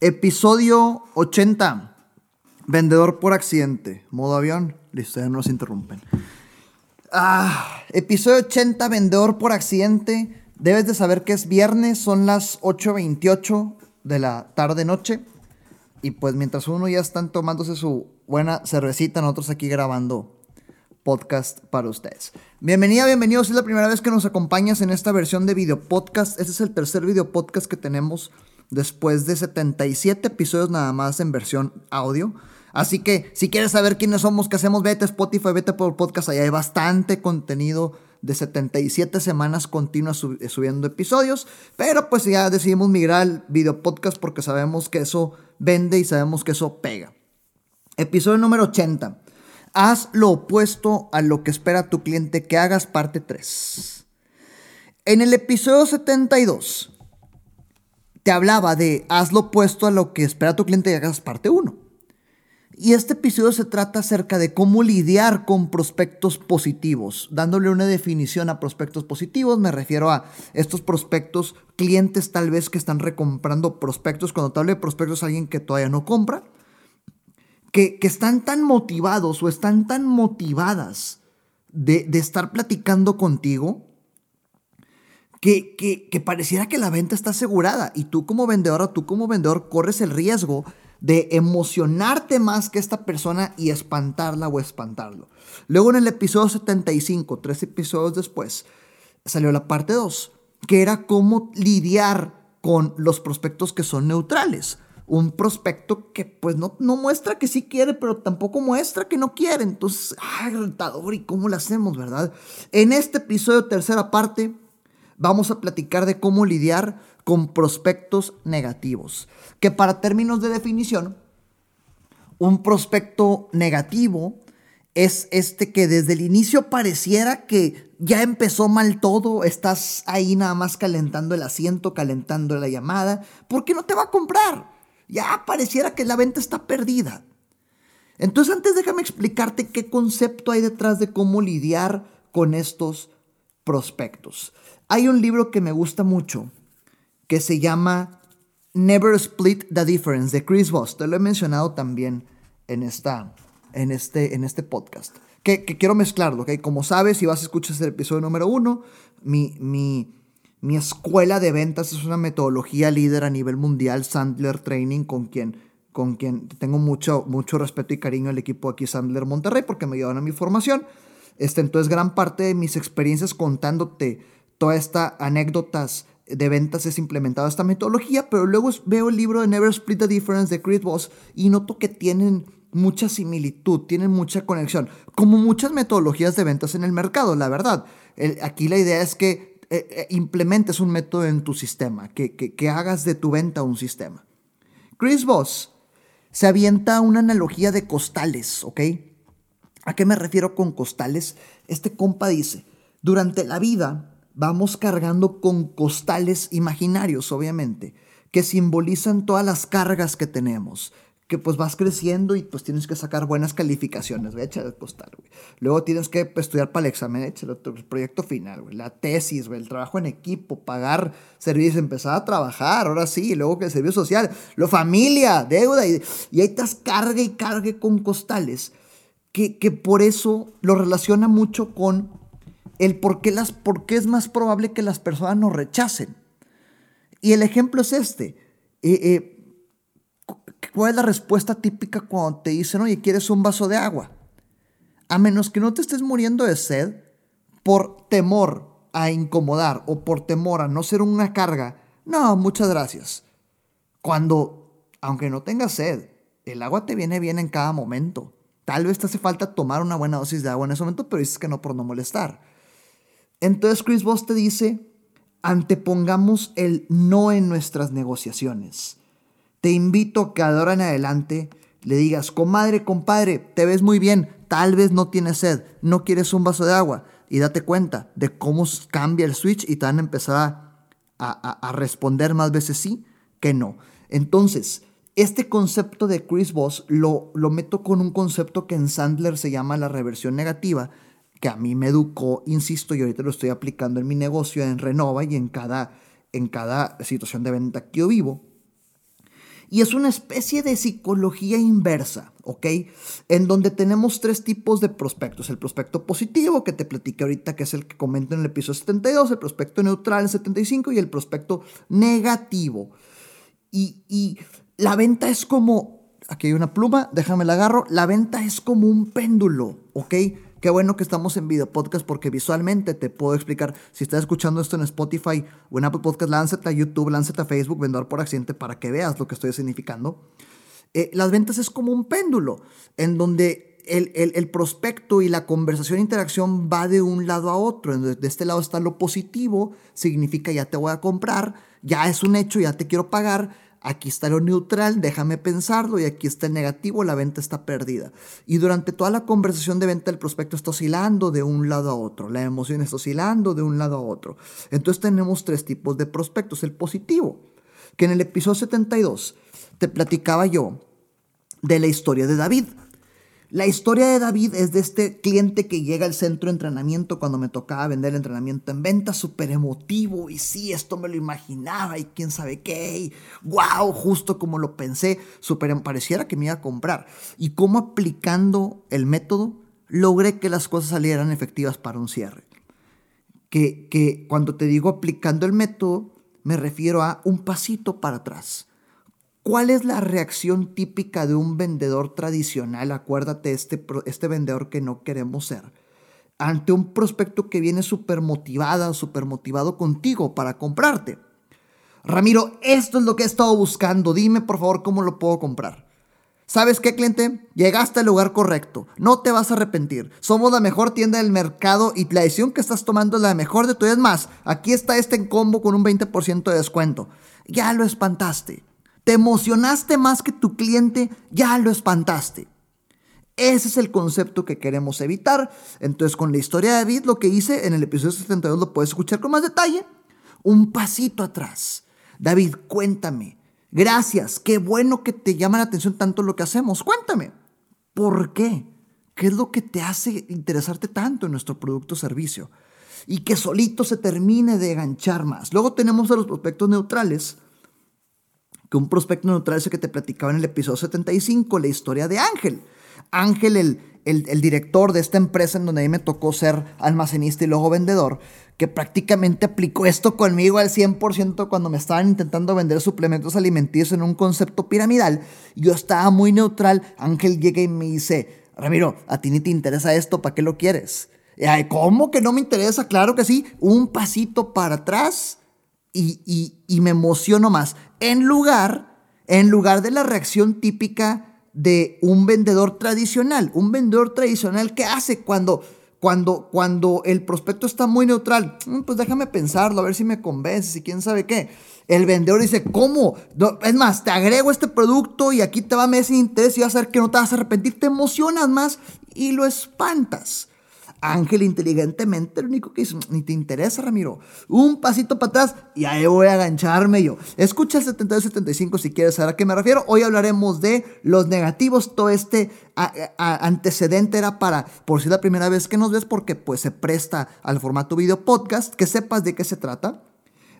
Episodio 80. Vendedor por accidente. Modo avión. Listo, ya no nos interrumpen. Ah, episodio 80. Vendedor por accidente. Debes de saber que es viernes. Son las 8.28 de la tarde-noche. Y pues mientras uno ya están tomándose su buena cervecita, nosotros aquí grabando podcast para ustedes. Bienvenida, bienvenidos. Es la primera vez que nos acompañas en esta versión de video podcast. Este es el tercer video podcast que tenemos después de 77 episodios nada más en versión audio. Así que si quieres saber quiénes somos, qué hacemos, vete a Spotify, vete por podcast. Allá hay bastante contenido de 77 semanas continuas subiendo episodios. Pero pues ya decidimos migrar al video podcast porque sabemos que eso vende y sabemos que eso pega. Episodio número 80. Haz lo opuesto a lo que espera tu cliente que hagas parte 3. En el episodio 72 te hablaba de haz lo opuesto a lo que espera tu cliente y hagas parte 1. Y este episodio se trata acerca de cómo lidiar con prospectos positivos. Dándole una definición a prospectos positivos, me refiero a estos prospectos, clientes tal vez que están recomprando prospectos. Cuando te hablo de prospectos, alguien que todavía no compra, que, están tan motivados o están tan motivadas de, de estar platicando contigo que, pareciera que la venta está asegurada y tú como vendedora, tú como vendedor corres el riesgo de emocionarte más que esta persona y espantarla o espantarlo. Luego en el episodio 75, tres episodios después, salió la parte 2, que era cómo lidiar con los prospectos que son neutrales. Un prospecto que pues no, no muestra que sí quiere, pero tampoco muestra que no quiere. Entonces, ay, rentador, ¿y cómo lo hacemos, verdad? En este episodio, tercera parte, vamos a platicar de cómo lidiar con prospectos negativos. Que para términos de definición, un prospecto negativo es este que desde el inicio pareciera que ya empezó mal todo, estás ahí nada más calentando el asiento, calentando la llamada, porque no te va a comprar. Ya pareciera que la venta está perdida. Entonces antes déjame explicarte qué concepto hay detrás de cómo lidiar con estos prospectos. Hay un libro que me gusta mucho que se llama Never Split the Difference de Chris Voss. Te lo he mencionado también en, esta, en, este, en este podcast. Que, quiero mezclarlo, ¿ok? Como sabes, si vas a escuchar el episodio número uno, mi, mi, mi escuela de ventas es una metodología líder a nivel mundial, Sandler Training, con quien, con quien tengo mucho, mucho respeto y cariño al equipo aquí Sandler Monterrey porque me ayudan a mi formación. Este, entonces, gran parte de mis experiencias contándote todas estas anécdotas de ventas es implementado esta metodología, pero luego veo el libro de Never Split the Difference de Chris Voss y noto que tienen mucha similitud, tienen mucha conexión, como muchas metodologías de ventas en el mercado, la verdad. aquí la idea es que eh, eh, implementes un método en tu sistema, que, que hagas de tu venta un sistema. Chris Voss se avienta una analogía de costales, ¿ok? ¿A qué me refiero con costales? Este compa dice, durante la vida vamos cargando con costales imaginarios, obviamente, que simbolizan todas las cargas que tenemos. Que pues vas creciendo y pues tienes que sacar buenas calificaciones, güey, échale el costal, güey. Luego tienes que pues, estudiar para el examen, échale el proyecto final, güey, la tesis, güey, el trabajo en equipo, pagar servicios, empezar a trabajar, ahora sí, luego que el servicio social, lo familia, deuda, y, y ahí estás cargue y cargue con costales, que, que por eso lo relaciona mucho con el por qué, las, por qué es más probable que las personas nos rechacen. Y el ejemplo es este. Eh, eh, ¿Cuál es la respuesta típica cuando te dicen, oye, ¿quieres un vaso de agua? A menos que no te estés muriendo de sed por temor a incomodar o por temor a no ser una carga, no, muchas gracias. Cuando, aunque no tengas sed, el agua te viene bien en cada momento. Tal vez te hace falta tomar una buena dosis de agua en ese momento, pero dices que no por no molestar. Entonces Chris Voss te dice, antepongamos el no en nuestras negociaciones. te invito que ahora en adelante le digas, comadre, compadre, te ves muy bien, tal vez no tienes sed, no quieres un vaso de agua. Y date cuenta de cómo cambia el switch y te van a empezar a, responder más veces sí que no. Entonces, este concepto de Chris Voss lo, lo meto con un concepto que en Sandler se llama la reversión negativa, que a mí me educó, insisto, y ahorita lo estoy aplicando en mi negocio, en Renova y en cada, en cada situación de venta que yo vivo. Y es una especie de psicología inversa, ¿ok? En donde tenemos tres tipos de prospectos. El prospecto positivo, que te platiqué ahorita, que es el que comento en el episodio 72, el prospecto neutral en 75 y el prospecto negativo. Y, y la venta es como, aquí hay una pluma, déjame la agarro, la venta es como un péndulo, ¿ok? Qué bueno que estamos en video podcast porque visualmente te puedo explicar. Si estás escuchando esto en Spotify o en Apple Podcast, lánzate a YouTube, lánzate a Facebook, Vendedor por Accidente para que veas lo que estoy significando. Eh, las ventas es como un péndulo en donde el, el, prospecto y la conversación interacción va de un lado a otro. De este lado está lo positivo, significa ya te voy a comprar, ya es un hecho, ya te quiero pagar aquí está lo neutral, déjame pensarlo, y aquí está el negativo, la venta está perdida. Y durante toda la conversación de venta el prospecto está oscilando de un lado a otro, la emoción está oscilando de un lado a otro. Entonces tenemos tres tipos de prospectos. El positivo, que en el episodio 72 te platicaba yo de la historia de David. La historia de David es de este cliente que llega al centro de entrenamiento cuando me tocaba vender el entrenamiento en venta, súper emotivo, y sí, esto me lo imaginaba, y quién sabe qué, y wow, justo como lo pensé, súper em, pareciera que me iba a comprar. Y cómo aplicando el método logré que las cosas salieran efectivas para un cierre. Que, que cuando te digo aplicando el método, me refiero a un pasito para atrás ¿Cuál es la reacción típica de un vendedor tradicional? Acuérdate, este, este vendedor que no queremos ser. Ante un prospecto que viene súper motivada, súper motivado contigo para comprarte. Ramiro, esto es lo que he estado buscando. Dime por favor cómo lo puedo comprar. ¿Sabes qué, cliente? Llegaste al lugar correcto. No te vas a arrepentir. Somos la mejor tienda del mercado y la decisión que estás tomando es la mejor de tu Es más, aquí está este en combo con un 20% de descuento. Ya lo espantaste. Te emocionaste más que tu cliente, ya lo espantaste. Ese es el concepto que queremos evitar. Entonces, con la historia de David, lo que hice en el episodio 72 lo puedes escuchar con más detalle. Un pasito atrás. David, cuéntame. Gracias, qué bueno que te llama la atención tanto lo que hacemos. Cuéntame. ¿Por qué? ¿Qué es lo que te hace interesarte tanto en nuestro producto o servicio? Y que solito se termine de enganchar más. Luego tenemos a los prospectos neutrales, que un prospecto neutral ese que te platicaba en el episodio 75, la historia de Ángel. Ángel, el, el, director de esta empresa en donde a mí me tocó ser almacenista y luego vendedor, que prácticamente aplicó esto conmigo al 100% cuando me estaban intentando vender suplementos alimenticios en un concepto piramidal. Yo estaba muy neutral. Ángel llega y me dice, Ramiro, a ti ni te interesa esto, ¿para qué lo quieres? ¿Cómo que no me interesa? Claro que sí. Un pasito para atrás y, me emociono más. En lugar, en lugar de la reacción típica de un vendedor tradicional. Un vendedor tradicional, ¿qué hace cuando, cuando, cuando el prospecto está muy neutral? Mm, pues déjame pensarlo, a ver si me convence, y quién sabe qué. El vendedor dice, ¿cómo? es más, te agrego este producto y aquí te va a medir sin interés y vas a ver que no te vas a arrepentir. Te emocionas más y lo espantas. Ángel inteligentemente, lo único que hizo, ni te interesa, Ramiro. Un pasito para atrás y ahí voy a agancharme yo. Escucha el 72-75 si quieres saber a qué me refiero. Hoy hablaremos de los negativos. Todo este antecedente era para, por si es la primera vez que nos ves, porque pues se presta al formato video podcast, que sepas de qué se trata.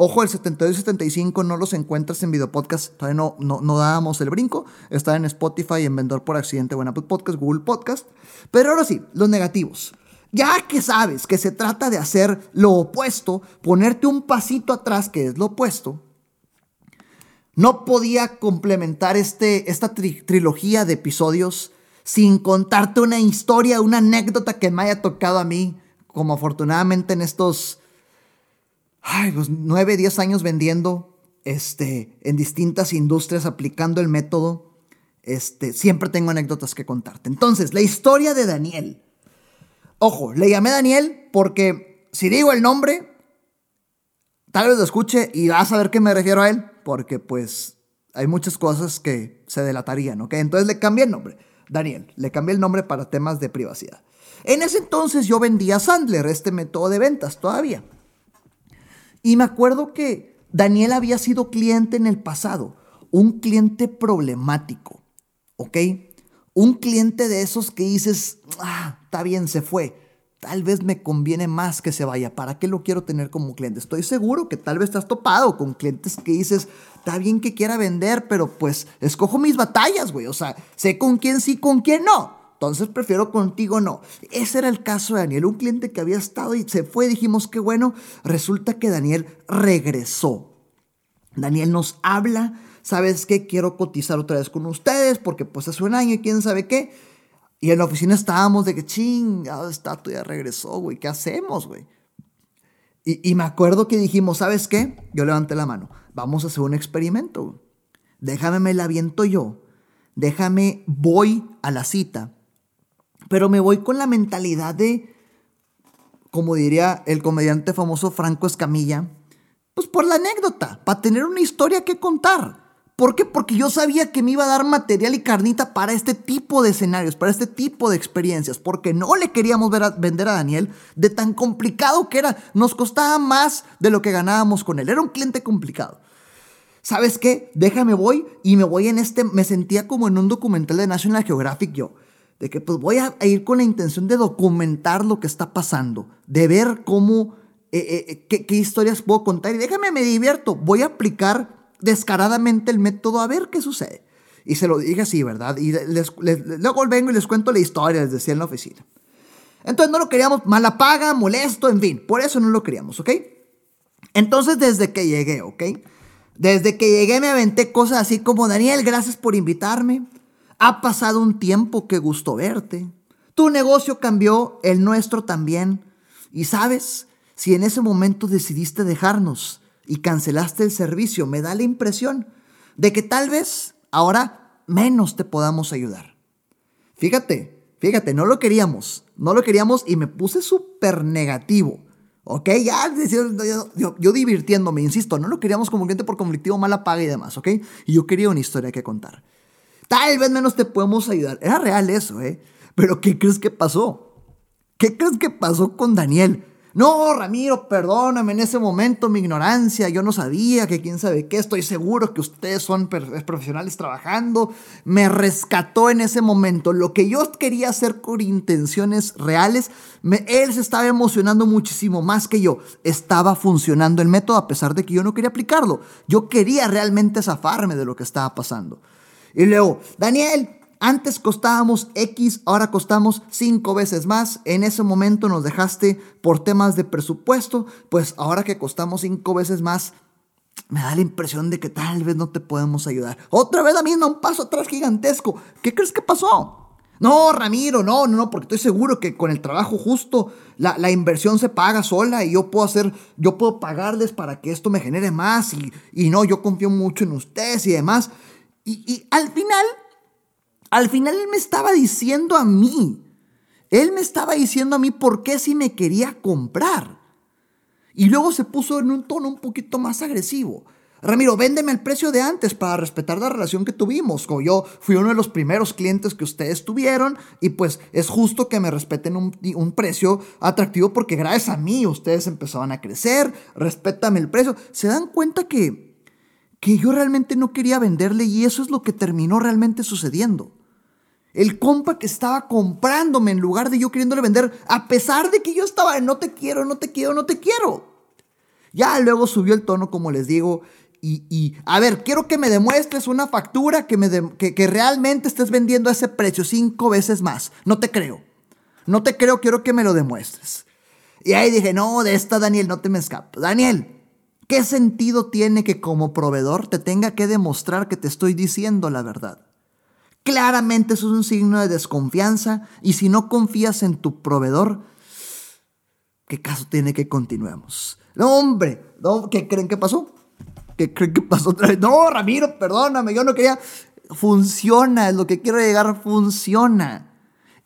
Ojo, el 72 75 no los encuentras en video podcast. Todavía no, no, no dábamos el brinco. Está en Spotify, en Vendor por Accidente, Apple Podcast, Google Podcast. Pero ahora sí, los negativos. Ya que sabes que se trata de hacer lo opuesto, ponerte un pasito atrás, que es lo opuesto, no podía complementar este, esta trilogía de episodios sin contarte una historia, una anécdota que me haya tocado a mí, como afortunadamente en estos ay, pues, 9, 10 años vendiendo este, en distintas industrias aplicando el método. Este, siempre tengo anécdotas que contarte. Entonces, la historia de Daniel Ojo, le llamé Daniel porque si digo el nombre, tal vez lo escuche y vas a ver qué me refiero a él, porque pues hay muchas cosas que se delatarían, ¿ok? Entonces le cambié el nombre, Daniel, le cambié el nombre para temas de privacidad. En ese entonces yo vendía Sandler, este método de ventas todavía. Y me acuerdo que Daniel había sido cliente en el pasado, un cliente problemático, ¿ok? Un cliente de esos que dices, ah, está bien, se fue. Tal vez me conviene más que se vaya. ¿Para qué lo quiero tener como cliente? Estoy seguro que tal vez estás topado con clientes que dices, está bien que quiera vender, pero pues escojo mis batallas, güey. O sea, sé con quién sí, con quién no. Entonces prefiero contigo no. Ese era el caso de Daniel, un cliente que había estado y se fue. Dijimos que bueno, resulta que Daniel regresó. Daniel nos habla, ¿sabes qué? Quiero cotizar otra vez con ustedes porque pues hace un año y quién sabe qué. Y en la oficina estábamos de que chingado, está, ya regresó, güey, ¿qué hacemos, güey? Y, y, me acuerdo que dijimos, ¿sabes qué? Yo levanté la mano, vamos a hacer un experimento. Déjame me la aviento yo. Déjame, voy a la cita pero me voy con la mentalidad de, como diría el comediante famoso Franco Escamilla, pues por la anécdota, para tener una historia que contar. ¿Por qué? Porque yo sabía que me iba a dar material y carnita para este tipo de escenarios, para este tipo de experiencias, porque no le queríamos ver a, vender a Daniel de tan complicado que era. Nos costaba más de lo que ganábamos con él. Era un cliente complicado. ¿Sabes qué? Déjame voy y me voy en este, me sentía como en un documental de National Geographic yo de que pues voy a ir con la intención de documentar lo que está pasando, de ver cómo, eh, eh, eh, qué, qué, historias puedo contar y déjame, me divierto, voy a aplicar descaradamente el método a ver qué sucede. Y se lo dije así, ¿verdad? Y luego vengo y les cuento la historia, les decía en la oficina. Entonces no lo queríamos, mala paga, molesto, en fin, por eso no lo queríamos, ¿ok? Entonces desde que llegué, ¿ok? Desde que llegué me aventé cosas así como, Daniel, gracias por invitarme. Ha pasado un tiempo, que gusto verte. Tu negocio cambió, el nuestro también. Y sabes, si en ese momento decidiste dejarnos y cancelaste el servicio, me da la impresión de que tal vez ahora menos te podamos ayudar. Fíjate, fíjate, no lo queríamos, no lo queríamos y me puse súper negativo. ¿Ok? Ya, yo, divirtiéndome, insisto, no lo queríamos como cliente por conflictivo, mala paga y demás, ¿ok? Y yo quería una historia que contar. Tal vez menos te podemos ayudar. Era real eso, ¿eh? Pero ¿qué crees que pasó? ¿Qué crees que pasó con Daniel? No, Ramiro, perdóname en ese momento mi ignorancia. Yo no sabía que quién sabe qué. Estoy seguro que ustedes son profesionales trabajando. Me rescató en ese momento. Lo que yo quería hacer con intenciones reales, él se estaba emocionando muchísimo más que yo. Estaba funcionando el método a pesar de que yo no quería aplicarlo. Yo quería realmente zafarme de lo que estaba pasando. Y luego, Daniel, antes costábamos X, ahora costamos cinco veces más. En ese momento nos dejaste por temas de presupuesto, pues ahora que costamos cinco veces más, me da la impresión de que tal vez no te podemos ayudar. Otra vez la misma, un paso atrás gigantesco. ¿Qué crees que pasó? No, Ramiro, no, no, no, porque estoy seguro que con el trabajo justo la, la, inversión se paga sola y yo puedo hacer, yo puedo pagarles para que esto me genere más y, y no, yo confío mucho en ustedes y demás. Y, al final, al final él me estaba diciendo a mí, él me estaba diciendo a mí por qué si me quería comprar. Y luego se puso en un tono un poquito más agresivo. Ramiro, véndeme el precio de antes para respetar la relación que tuvimos. Como yo fui uno de los primeros clientes que ustedes tuvieron y pues es justo que me respeten un, un, precio atractivo porque gracias a mí ustedes empezaban a crecer. Respétame el precio. ¿Se dan cuenta que que yo realmente no quería venderle y eso es lo que terminó realmente sucediendo. El compa que estaba comprándome en lugar de yo queriéndole vender, a pesar de que yo estaba no te quiero, no te quiero, no te quiero. Ya luego subió el tono, como les digo, y, a ver, quiero que me demuestres una factura que, me que, que realmente estés vendiendo a ese precio cinco veces más. No te creo. No te creo, quiero que me lo demuestres. Y ahí dije, no, de esta Daniel, no te me escapas. Daniel, ¿Qué sentido tiene que como proveedor te tenga que demostrar que te estoy diciendo la verdad? Claramente eso es un signo de desconfianza y si no confías en tu proveedor, ¿qué caso tiene que continuemos? No, hombre, ¿qué creen que pasó? ¿Qué creen que pasó otra vez? No, Ramiro, perdóname, yo no quería... Funciona, es lo que quiero llegar, funciona.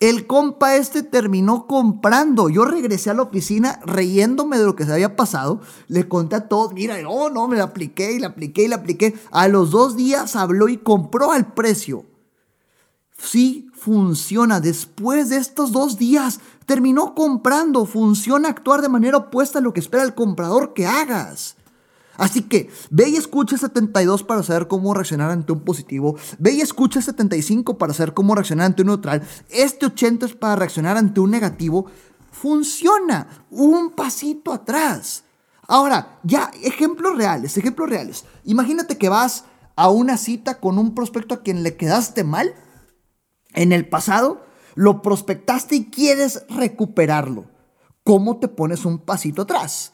El compa este terminó comprando. Yo regresé a la oficina reyéndome de lo que se había pasado. Le conté a todos, mira, oh no, me la apliqué y la apliqué y la apliqué. A los dos días habló y compró al precio. Sí, funciona. Después de estos dos días, terminó comprando. Funciona actuar de manera opuesta a lo que espera el comprador que hagas. Así que ve y escucha 72 para saber cómo reaccionar ante un positivo. Ve y escucha 75 para saber cómo reaccionar ante un neutral. Este 80 es para reaccionar ante un negativo. Funciona. Un pasito atrás. Ahora, ya, ejemplos reales, ejemplos reales. Imagínate que vas a una cita con un prospecto a quien le quedaste mal en el pasado, lo prospectaste y quieres recuperarlo. ¿Cómo te pones un pasito atrás?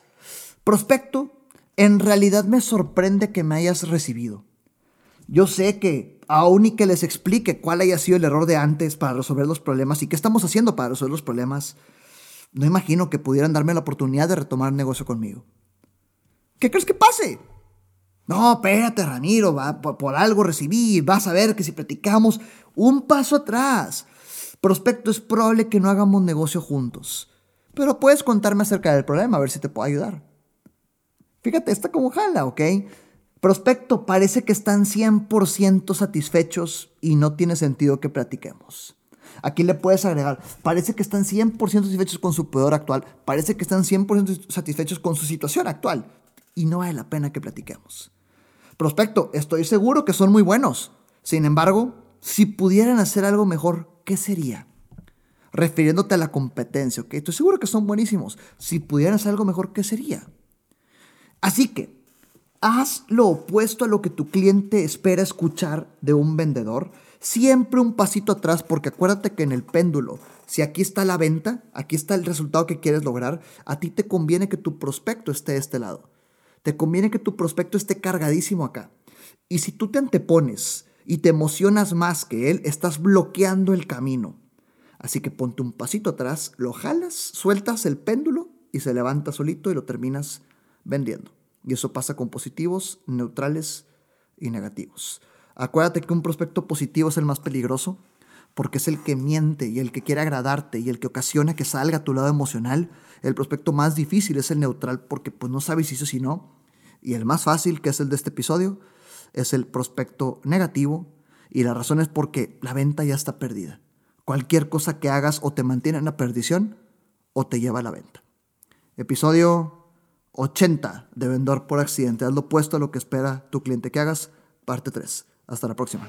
Prospecto, en realidad me sorprende que me hayas recibido. Yo sé que aún y que les explique cuál haya sido el error de antes para resolver los problemas y qué estamos haciendo para resolver los problemas, no imagino que pudieran darme la oportunidad de retomar el negocio conmigo. ¿Qué crees que pase? No, espérate, Ramiro, va, por, por, algo recibí, vas a ver que si platicamos un paso atrás. Prospecto, es probable que no hagamos negocio juntos, pero puedes contarme acerca del problema, a ver si te puedo ayudar. Fíjate, está como jala, ¿ok? Prospecto, parece que están 100% satisfechos y no tiene sentido que platiquemos. Aquí le puedes agregar, parece que están 100% satisfechos con su poder actual, parece que están 100% satisfechos con su situación actual y no vale la pena que platiquemos. Prospecto, estoy seguro que son muy buenos. Sin embargo, si pudieran hacer algo mejor, ¿qué sería? Refiriéndote a la competencia, ¿ok? Estoy seguro que son buenísimos. Si pudieran hacer algo mejor, ¿qué sería? Así que, haz lo opuesto a lo que tu cliente espera escuchar de un vendedor. Siempre un pasito atrás, porque acuérdate que en el péndulo, si aquí está la venta, aquí está el resultado que quieres lograr, a ti te conviene que tu prospecto esté de este lado. Te conviene que tu prospecto esté cargadísimo acá. Y si tú te antepones y te emocionas más que él, estás bloqueando el camino. Así que ponte un pasito atrás, lo jalas, sueltas el péndulo y se levanta solito y lo terminas vendiendo. Y eso pasa con positivos, neutrales y negativos. Acuérdate que un prospecto positivo es el más peligroso porque es el que miente y el que quiere agradarte y el que ocasiona que salga tu lado emocional. El prospecto más difícil es el neutral porque pues no sabes si sí o si no. Y el más fácil, que es el de este episodio, es el prospecto negativo y la razón es porque la venta ya está perdida. Cualquier cosa que hagas o te mantiene en la perdición o te lleva a la venta. Episodio 80 de vendedor por accidente. Haz lo opuesto a lo que espera tu cliente que hagas. Parte 3. Hasta la próxima.